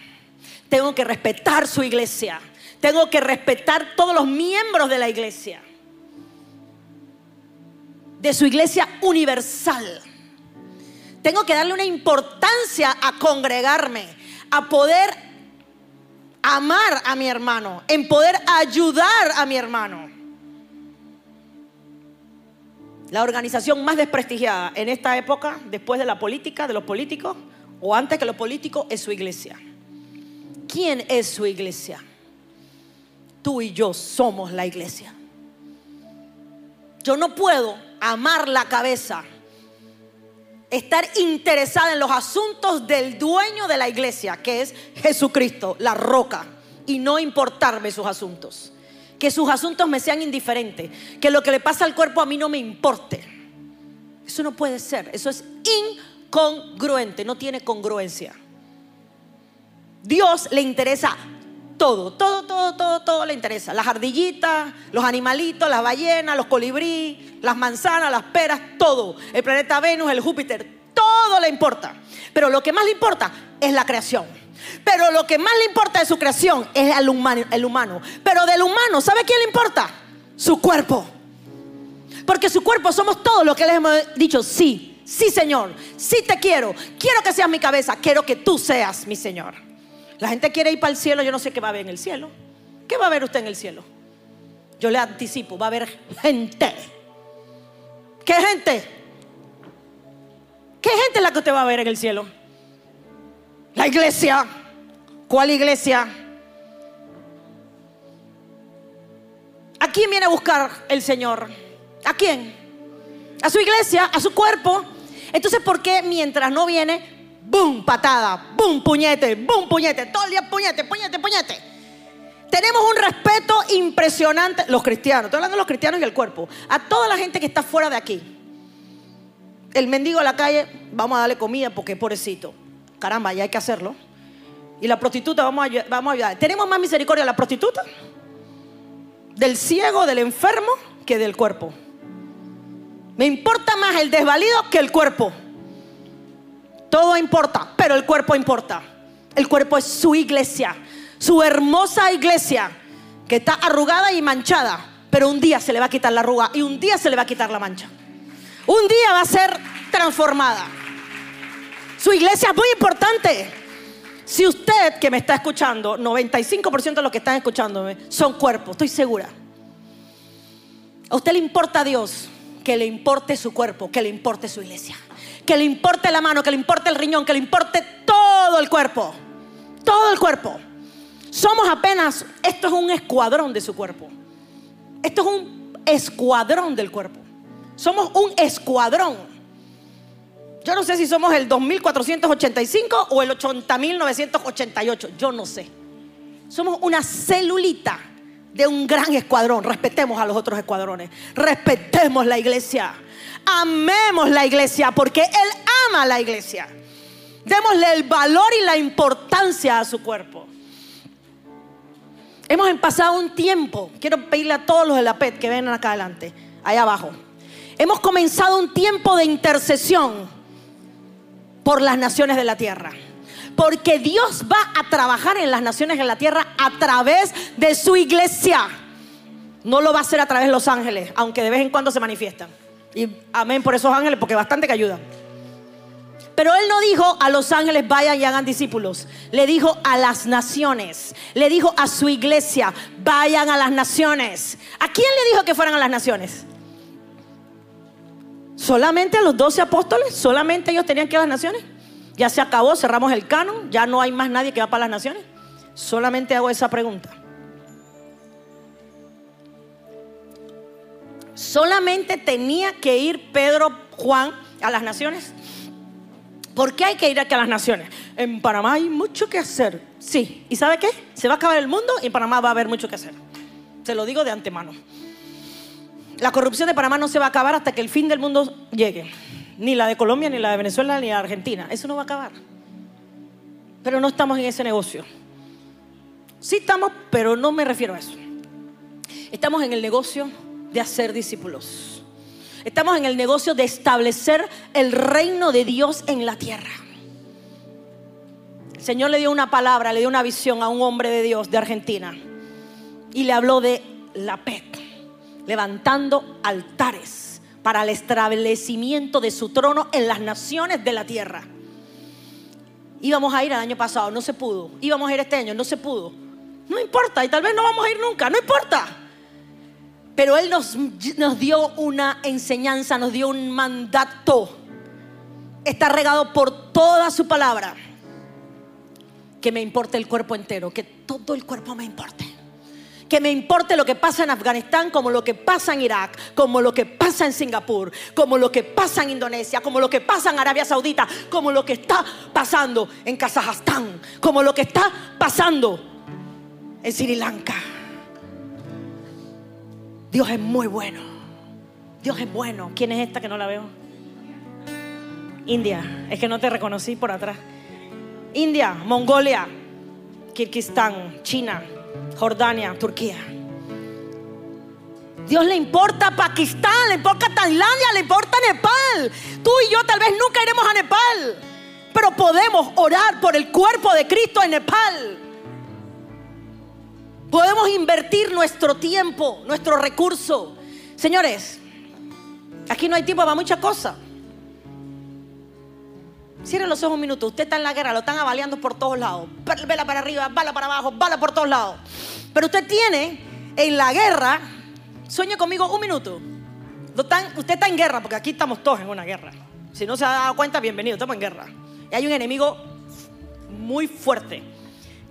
Tengo que respetar su iglesia. Tengo que respetar todos los miembros de la iglesia. De su iglesia universal. Tengo que darle una importancia a congregarme, a poder amar a mi hermano, en poder ayudar a mi hermano. La organización más desprestigiada en esta época, después de la política, de los políticos, o antes que los políticos, es su iglesia. ¿Quién es su iglesia? Tú y yo somos la iglesia. Yo no puedo amar la cabeza estar interesada en los asuntos del dueño de la iglesia, que es Jesucristo, la roca, y no importarme sus asuntos. Que sus asuntos me sean indiferentes, que lo que le pasa al cuerpo a mí no me importe. Eso no puede ser, eso es incongruente, no tiene congruencia. Dios le interesa todo, todo, todo, todo, todo le interesa. Las ardillitas, los animalitos, las ballenas, los colibrí, las manzanas, las peras, todo. El planeta Venus, el Júpiter, todo le importa. Pero lo que más le importa es la creación. Pero lo que más le importa de su creación es el humano, el humano. Pero del humano, ¿sabe quién le importa? Su cuerpo. Porque su cuerpo somos todos los que les hemos dicho, sí, sí Señor, sí te quiero, quiero que seas mi cabeza, quiero que tú seas mi Señor. La gente quiere ir para el cielo, yo no sé qué va a haber en el cielo. ¿Qué va a ver usted en el cielo? Yo le anticipo, va a haber gente. ¿Qué gente? ¿Qué gente es la que usted va a ver en el cielo? La iglesia. ¿Cuál iglesia? ¿A quién quién viene a buscar el Señor? ¿A quién? A su iglesia, a su cuerpo. Entonces, ¿por qué mientras no viene, boom, patada, boom, puñete, boom, puñete, todo el día puñete, puñete, puñete? Tenemos un respeto impresionante, los cristianos, estoy hablando de los cristianos y el cuerpo, a toda la gente que está fuera de aquí. El mendigo a la calle, vamos a darle comida porque pobrecito. Caramba, ya hay que hacerlo. Y la prostituta, vamos a, vamos a ayudar. ¿Tenemos más misericordia a la prostituta? Del ciego, del enfermo, que del cuerpo. Me importa más el desvalido que el cuerpo. Todo importa, pero el cuerpo importa. El cuerpo es su iglesia, su hermosa iglesia, que está arrugada y manchada, pero un día se le va a quitar la arruga y un día se le va a quitar la mancha. Un día va a ser transformada. Su iglesia es muy importante. Si usted que me está escuchando, 95% de los que están escuchándome son cuerpos, estoy segura. A usted le importa a Dios que le importe su cuerpo, que le importe su iglesia, que le importe la mano, que le importe el riñón, que le importe todo el cuerpo, todo el cuerpo. Somos apenas, esto es un escuadrón de su cuerpo. Esto es un escuadrón del cuerpo. Somos un escuadrón. Yo no sé si somos el 2485 o el 80988. Yo no sé. Somos una celulita de un gran escuadrón. Respetemos a los otros escuadrones. Respetemos la iglesia. Amemos la iglesia porque Él ama la iglesia. Démosle el valor y la importancia a su cuerpo. Hemos pasado un tiempo, quiero pedirle a todos los de la PET que vengan acá adelante, allá abajo. Hemos comenzado un tiempo de intercesión por las naciones de la tierra. Porque Dios va a trabajar en las naciones de la tierra a través de su iglesia. No lo va a hacer a través de los ángeles, aunque de vez en cuando se manifiestan. Y amén por esos ángeles, porque bastante que ayudan. Pero él no dijo a los ángeles vayan y hagan discípulos. Le dijo a las naciones. Le dijo a su iglesia, vayan a las naciones. ¿A quién le dijo que fueran a las naciones? ¿Solamente a los doce apóstoles? ¿Solamente ellos tenían que ir a las naciones? Ya se acabó, cerramos el canon, ya no hay más nadie que va para las naciones. Solamente hago esa pregunta. Solamente tenía que ir Pedro, Juan a las naciones. ¿Por qué hay que ir aquí a las naciones? En Panamá hay mucho que hacer. Sí. ¿Y sabe qué? Se va a acabar el mundo y en Panamá va a haber mucho que hacer. Se lo digo de antemano. La corrupción de Panamá no se va a acabar hasta que el fin del mundo llegue. Ni la de Colombia, ni la de Venezuela, ni la de Argentina. Eso no va a acabar. Pero no estamos en ese negocio. Sí estamos, pero no me refiero a eso. Estamos en el negocio de hacer discípulos. Estamos en el negocio de establecer el reino de Dios en la tierra. El Señor le dio una palabra, le dio una visión a un hombre de Dios de Argentina y le habló de la PET, levantando altares para el establecimiento de su trono en las naciones de la tierra. Íbamos a ir el año pasado, no se pudo. Íbamos a ir este año, no se pudo. No importa, y tal vez no vamos a ir nunca, no importa. Pero Él nos, nos dio una enseñanza, nos dio un mandato. Está regado por toda su palabra. Que me importe el cuerpo entero, que todo el cuerpo me importe. Que me importe lo que pasa en Afganistán, como lo que pasa en Irak, como lo que pasa en Singapur, como lo que pasa en Indonesia, como lo que pasa en Arabia Saudita, como lo que está pasando en Kazajstán, como lo que está pasando en Sri Lanka. Dios es muy bueno. Dios es bueno. ¿Quién es esta que no la veo? India. Es que no te reconocí por atrás. India, Mongolia, Kirguistán, China, Jordania, Turquía. Dios le importa Pakistán, le importa Tailandia, le importa Nepal. Tú y yo tal vez nunca iremos a Nepal, pero podemos orar por el cuerpo de Cristo en Nepal. Podemos invertir nuestro tiempo, nuestro recurso. Señores, aquí no hay tiempo para muchas cosas. Cierren los ojos un minuto. Usted está en la guerra, lo están avaliando por todos lados. Vela para arriba, bala para abajo, bala por todos lados. Pero usted tiene en la guerra, sueñe conmigo un minuto. usted está en guerra, porque aquí estamos todos en una guerra. Si no se ha dado cuenta, bienvenido, estamos en guerra. Y hay un enemigo muy fuerte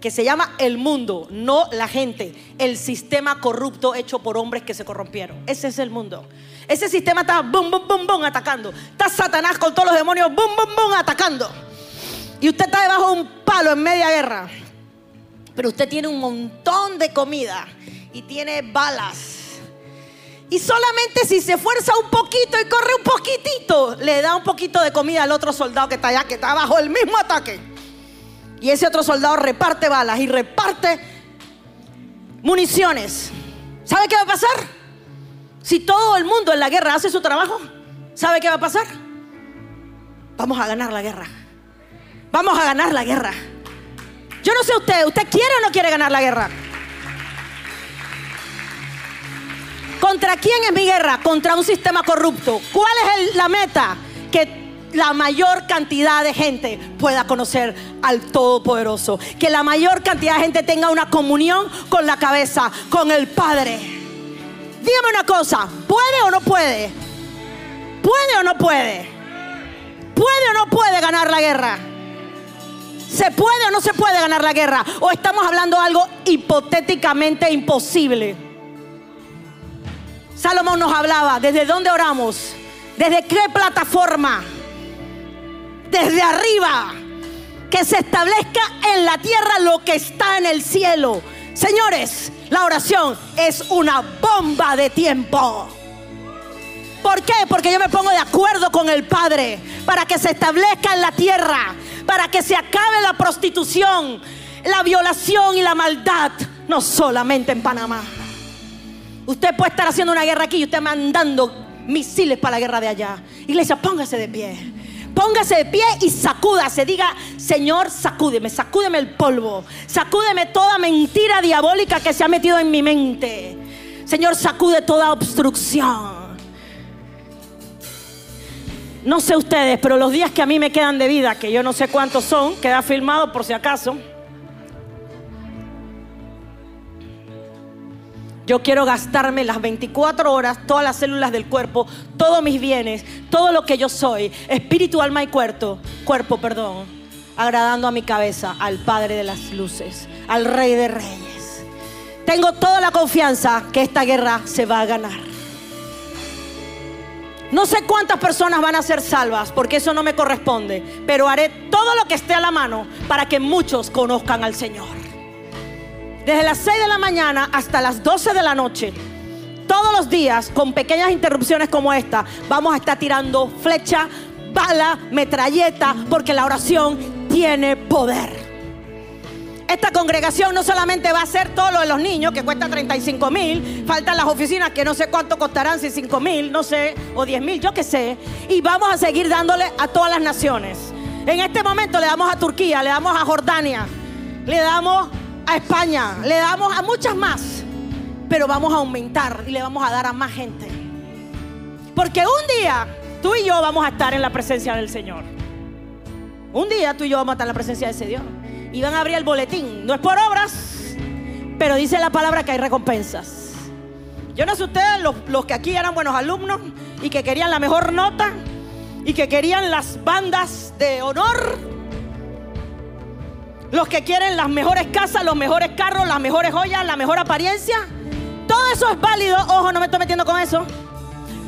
que se llama el mundo, no la gente, el sistema corrupto hecho por hombres que se corrompieron. Ese es el mundo. Ese sistema está bum, bum, bum, bum, atacando. Está Satanás con todos los demonios, bum, bum, bum, atacando. Y usted está debajo de un palo en media guerra. Pero usted tiene un montón de comida y tiene balas. Y solamente si se esfuerza un poquito y corre un poquitito, le da un poquito de comida al otro soldado que está allá, que está bajo el mismo ataque. Y ese otro soldado reparte balas y reparte municiones. ¿Sabe qué va a pasar? Si todo el mundo en la guerra hace su trabajo, ¿sabe qué va a pasar? Vamos a ganar la guerra. Vamos a ganar la guerra. Yo no sé usted, ¿usted quiere o no quiere ganar la guerra? ¿Contra quién es mi guerra? Contra un sistema corrupto. ¿Cuál es la meta? Que la mayor cantidad de gente pueda conocer al Todopoderoso. Que la mayor cantidad de gente tenga una comunión con la cabeza, con el Padre. Dígame una cosa, ¿puede o no puede? ¿Puede o no puede? ¿Puede o no puede ganar la guerra? ¿Se puede o no se puede ganar la guerra? ¿O estamos hablando de algo hipotéticamente imposible? Salomón nos hablaba, ¿desde dónde oramos? ¿Desde qué plataforma? Desde arriba. Que se establezca en la tierra lo que está en el cielo. Señores, la oración es una bomba de tiempo. ¿Por qué? Porque yo me pongo de acuerdo con el Padre para que se establezca en la tierra, para que se acabe la prostitución, la violación y la maldad, no solamente en Panamá. Usted puede estar haciendo una guerra aquí y usted mandando misiles para la guerra de allá. Iglesia, póngase de pie. Póngase de pie y sacúdase. Diga, Señor, sacúdeme, sacúdeme el polvo. Sacúdeme toda mentira diabólica que se ha metido en mi mente. Señor, sacude toda obstrucción. No sé ustedes, pero los días que a mí me quedan de vida, que yo no sé cuántos son, queda filmado por si acaso. Yo quiero gastarme las 24 horas, todas las células del cuerpo, todos mis bienes, todo lo que yo soy, espíritu, alma y cuerpo, cuerpo, perdón, agradando a mi cabeza, al Padre de las luces, al Rey de Reyes. Tengo toda la confianza que esta guerra se va a ganar. No sé cuántas personas van a ser salvas, porque eso no me corresponde, pero haré todo lo que esté a la mano para que muchos conozcan al Señor desde las 6 de la mañana hasta las 12 de la noche, todos los días, con pequeñas interrupciones como esta, vamos a estar tirando flecha, bala, metralleta, porque la oración tiene poder. Esta congregación no solamente va a hacer todo lo de los niños, que cuesta 35 mil, faltan las oficinas que no sé cuánto costarán, si 5 mil, no sé, o 10 mil, yo qué sé, y vamos a seguir dándole a todas las naciones. En este momento le damos a Turquía, le damos a Jordania, le damos a España, le damos a muchas más, pero vamos a aumentar y le vamos a dar a más gente. Porque un día tú y yo vamos a estar en la presencia del Señor. Un día tú y yo vamos a estar en la presencia de ese Dios. Y van a abrir el boletín. No es por obras, pero dice la palabra que hay recompensas. Yo no sé ustedes, los, los que aquí eran buenos alumnos y que querían la mejor nota y que querían las bandas de honor los que quieren las mejores casas, los mejores carros, las mejores joyas, la mejor apariencia. Todo eso es válido. Ojo, no me estoy metiendo con eso.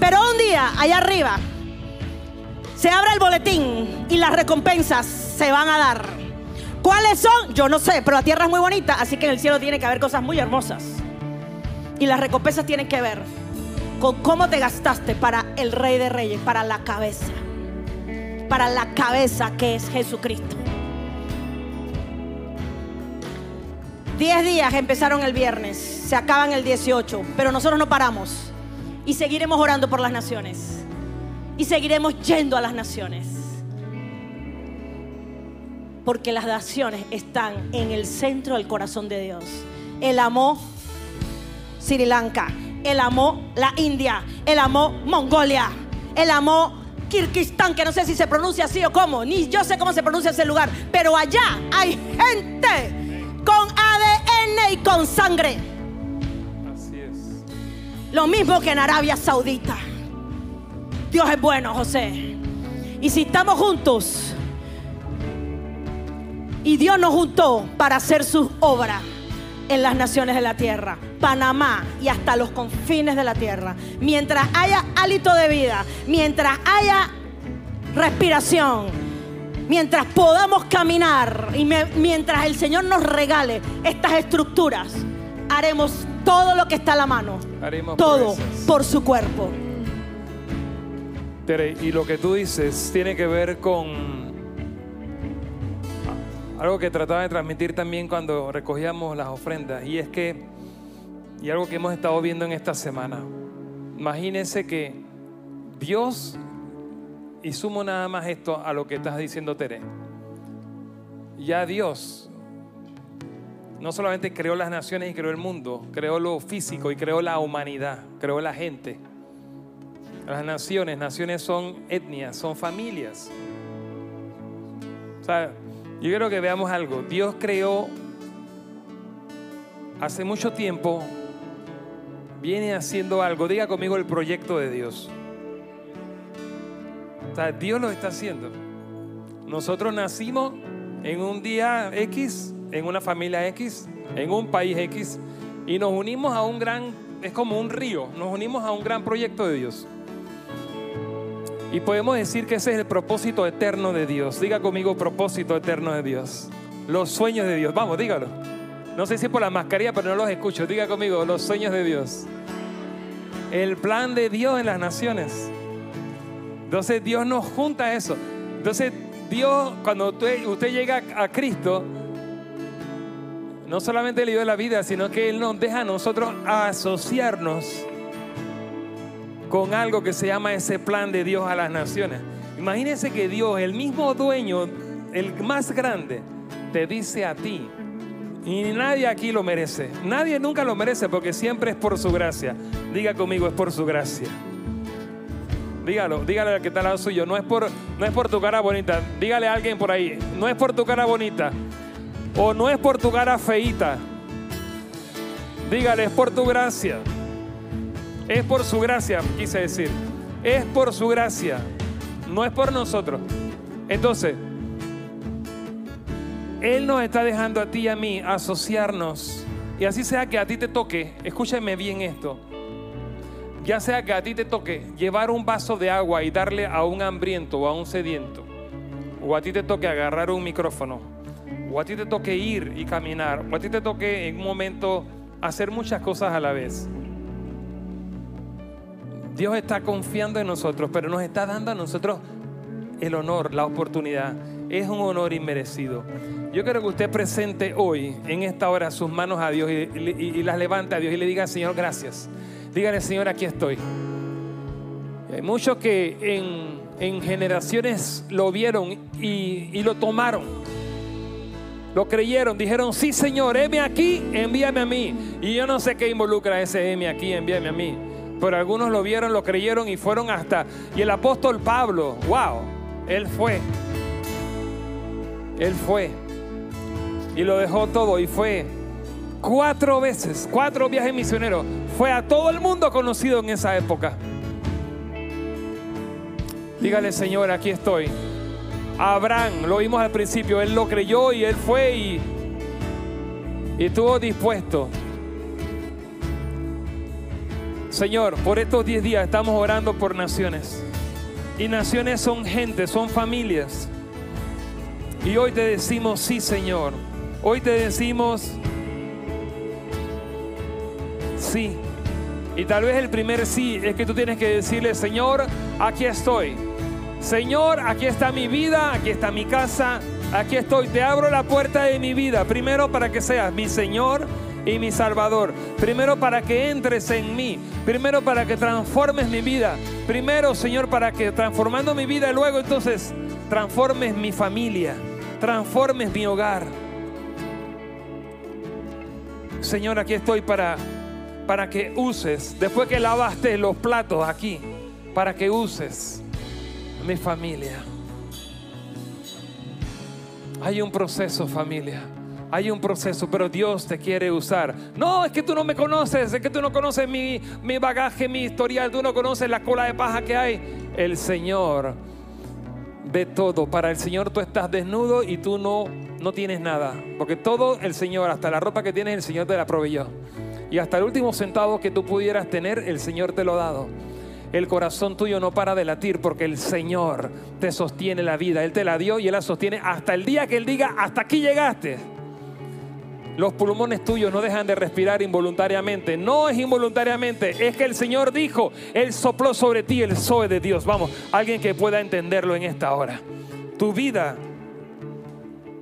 Pero un día, allá arriba, se abre el boletín y las recompensas se van a dar. ¿Cuáles son? Yo no sé, pero la tierra es muy bonita, así que en el cielo tiene que haber cosas muy hermosas. Y las recompensas tienen que ver con cómo te gastaste para el Rey de Reyes, para la cabeza. Para la cabeza que es Jesucristo. Diez días empezaron el viernes, se acaban el 18, pero nosotros no paramos y seguiremos orando por las naciones y seguiremos yendo a las naciones. Porque las naciones están en el centro del corazón de Dios. Él amó Sri Lanka, él amó la India, él amó Mongolia, él amó Kirguistán, que no sé si se pronuncia así o cómo, ni yo sé cómo se pronuncia ese lugar, pero allá hay gente con Y con sangre. Así es. Lo mismo que en Arabia Saudita. Dios es bueno, José. Y si estamos juntos, Y Dios nos juntó para hacer sus obras en las naciones de la tierra, Panamá y hasta los confines de la tierra. Mientras haya hálito de vida, mientras haya respiración, mientras podamos caminar y mientras el Señor nos regale estas estructuras, haremos todo lo que está a la mano. Haremos todo por su cuerpo. y lo que tú dices tiene que ver con algo que trataba de transmitir también cuando recogíamos las ofrendas, y es que, y algo que hemos estado viendo en esta semana, imagínense que Dios, y sumo nada más esto a lo que estás diciendo Tere, ya Dios no solamente creó las naciones y creó el mundo, creó lo físico y creó la humanidad, creó la gente. Las naciones, naciones son etnias, son familias. O sea, yo quiero que veamos algo. Dios creó hace mucho tiempo, viene haciendo algo. Diga conmigo el proyecto de Dios. Dios lo está haciendo. Nosotros nacimos en un día X, en una familia X, en un país X, y nos unimos a un gran, es como un río, nos unimos a un gran proyecto de Dios. Y podemos decir que ese es el propósito eterno de Dios. Diga conmigo propósito eterno de Dios. Los sueños de Dios. Vamos, dígalo. No sé si es por la mascarilla, pero no los escucho. Diga conmigo los sueños de Dios. El plan de Dios en las naciones. Entonces Dios nos junta eso. Entonces Dios, cuando usted, usted llega a Cristo, no solamente le dio la vida, sino que Él nos deja a nosotros asociarnos con algo que se llama ese plan de Dios a las naciones. Imagínense que Dios, el mismo dueño, el más grande, te dice a ti, y nadie aquí lo merece, nadie nunca lo merece porque siempre es por su gracia. Diga conmigo, es por su gracia. Dígalo, dígale al que está al lado suyo, no es, por, no es por tu cara bonita, dígale a alguien por ahí, no es por tu cara bonita, o no es por tu cara feita, dígale, es por tu gracia. Es por su gracia, quise decir. Es por su gracia, no es por nosotros. Entonces, Él nos está dejando a ti y a mí asociarnos. Y así sea que a ti te toque, escúchame bien esto, ya sea que a ti te toque llevar un vaso de agua y darle a un hambriento o a un sediento, o a ti te toque agarrar un micrófono, o a ti te toque ir y caminar, o a ti te toque en un momento hacer muchas cosas a la vez. Dios está confiando en nosotros, pero nos está dando a nosotros el honor, la oportunidad. Es un honor inmerecido. Yo quiero que usted presente hoy, en esta hora, sus manos a Dios y, las levante a Dios y le diga, Señor, gracias. Dígale, Señor, aquí estoy. Hay muchos que en, generaciones lo vieron y, y lo tomaron. Lo creyeron, dijeron, sí Señor, heme aquí, envíame a mí. Y yo no sé qué involucra ese heme aquí, envíame a mí. Pero algunos lo vieron, lo creyeron y fueron hasta... Y el apóstol Pablo, wow, él fue. Él fue. Y lo dejó todo y fue cuatro veces, cuatro viajes misioneros. Fue a todo el mundo conocido en esa época. Dígale, Señor, aquí estoy. Abraham, lo vimos al principio, él lo creyó y él fue y, y estuvo dispuesto. Señor, por estos 10 días estamos orando por naciones. Y naciones son gente, son familias. Y hoy te decimos, sí, Señor. Hoy te decimos, sí. Y tal vez el primer sí es que tú tienes que decirle, Señor, aquí estoy. Señor, aquí está mi vida, aquí está mi casa, aquí estoy. Te abro la puerta de mi vida. Primero para que seas mi Señor y mi Salvador. Primero para que entres en mí. Primero para que transformes mi vida. Primero, Señor, para que transformando mi vida, luego entonces transformes mi familia. Transformes mi hogar. Señor, aquí estoy para, para que uses, después que lavaste los platos aquí, para que uses mi familia. Hay un proceso, familia. Hay un proceso, pero Dios te quiere usar. No, es que tú no me conoces, es que tú no conoces mi, mi bagaje, mi historial, tú no conoces la cola de paja que hay. El Señor ve todo. Para el Señor tú estás desnudo y tú no no tienes nada, porque todo el Señor, hasta la ropa que tienes, el Señor te la proveyó. Y hasta el último centavo que tú pudieras tener, el Señor te lo ha dado. El corazón tuyo no para de latir porque el Señor te sostiene la vida. Él te la dio y Él la sostiene hasta el día que Él diga, hasta aquí llegaste. Los pulmones tuyos no dejan de respirar involuntariamente. No es involuntariamente, es que el Señor dijo, Él sopló sobre ti el Zoe de Dios. Vamos, alguien que pueda entenderlo en esta hora. Tu vida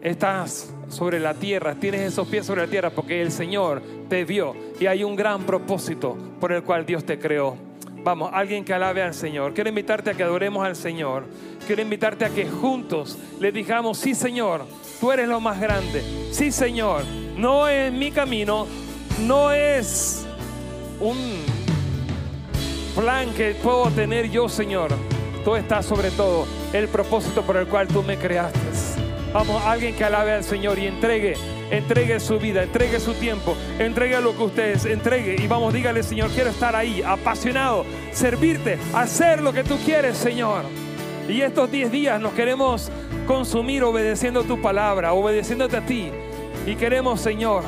estás sobre la tierra, tienes esos pies sobre la tierra porque el Señor te vio y hay un gran propósito por el cual Dios te creó. Vamos, alguien que alabe al Señor. Quiero invitarte a que adoremos al Señor. Quiero invitarte a que juntos le digamos, sí Señor, tú eres lo más grande. Sí Señor, no es mi camino, no es un plan que puedo tener yo Señor. Tú estás sobre todo el propósito por el cual tú me creaste. Vamos, alguien que alabe al Señor y entregue, entregue su vida, entregue su tiempo, entregue lo que ustedes entregue. Y vamos, dígale, Señor, quiero estar ahí, apasionado, servirte, hacer lo que tú quieres, Señor. Y estos 10 días nos queremos consumir obedeciendo tu palabra, obedeciéndote a ti. Y queremos, Señor,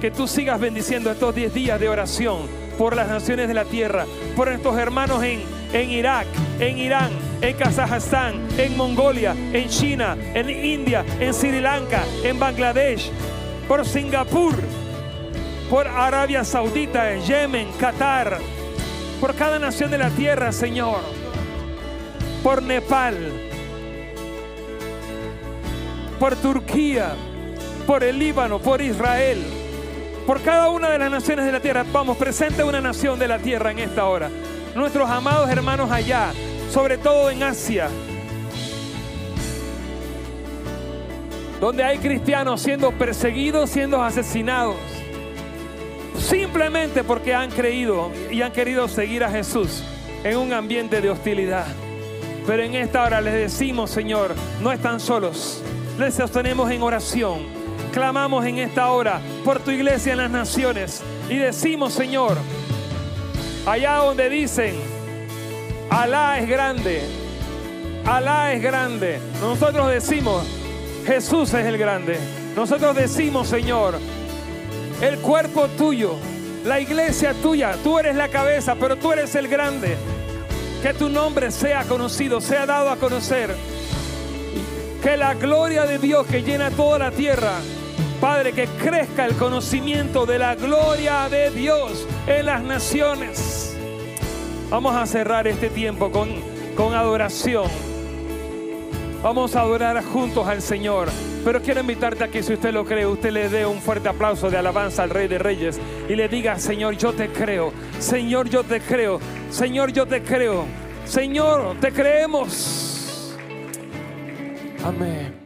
que tú sigas bendiciendo estos 10 días de oración por las naciones de la tierra, por nuestros hermanos en, en Irak, en Irán, en Kazajstán, en Mongolia, en China, en India, en Sri Lanka, en Bangladesh, por Singapur, por Arabia Saudita, en Yemen, Qatar, por cada nación de la tierra, Señor, por Nepal, por Turquía, por el Líbano, por Israel, por cada una de las naciones de la tierra. Vamos, presente una nación de la tierra en esta hora. Nuestros amados hermanos allá, sobre todo en Asia, donde hay cristianos siendo perseguidos, siendo asesinados, simplemente porque han creído y han querido seguir a Jesús en un ambiente de hostilidad. Pero en esta hora les decimos, Señor, no están solos, les sostenemos en oración, clamamos en esta hora por tu iglesia en las naciones y decimos, Señor, allá donde dicen, Alá es grande. Alá es grande. Nosotros decimos, Jesús es el grande. Nosotros decimos, Señor, el cuerpo tuyo, la iglesia tuya, tú eres la cabeza, pero tú eres el grande. Que tu nombre sea conocido, sea dado a conocer. Que la gloria de Dios que llena toda la tierra, Padre, que crezca el conocimiento de la gloria de Dios en las naciones. Vamos a cerrar este tiempo con, con adoración. Vamos a adorar juntos al Señor. Pero quiero invitarte a que si usted lo cree, usted le dé un fuerte aplauso de alabanza al Rey de Reyes y le diga, Señor, yo te creo. Señor, yo te creo. Señor, yo te creo. Señor, te creemos. Amén.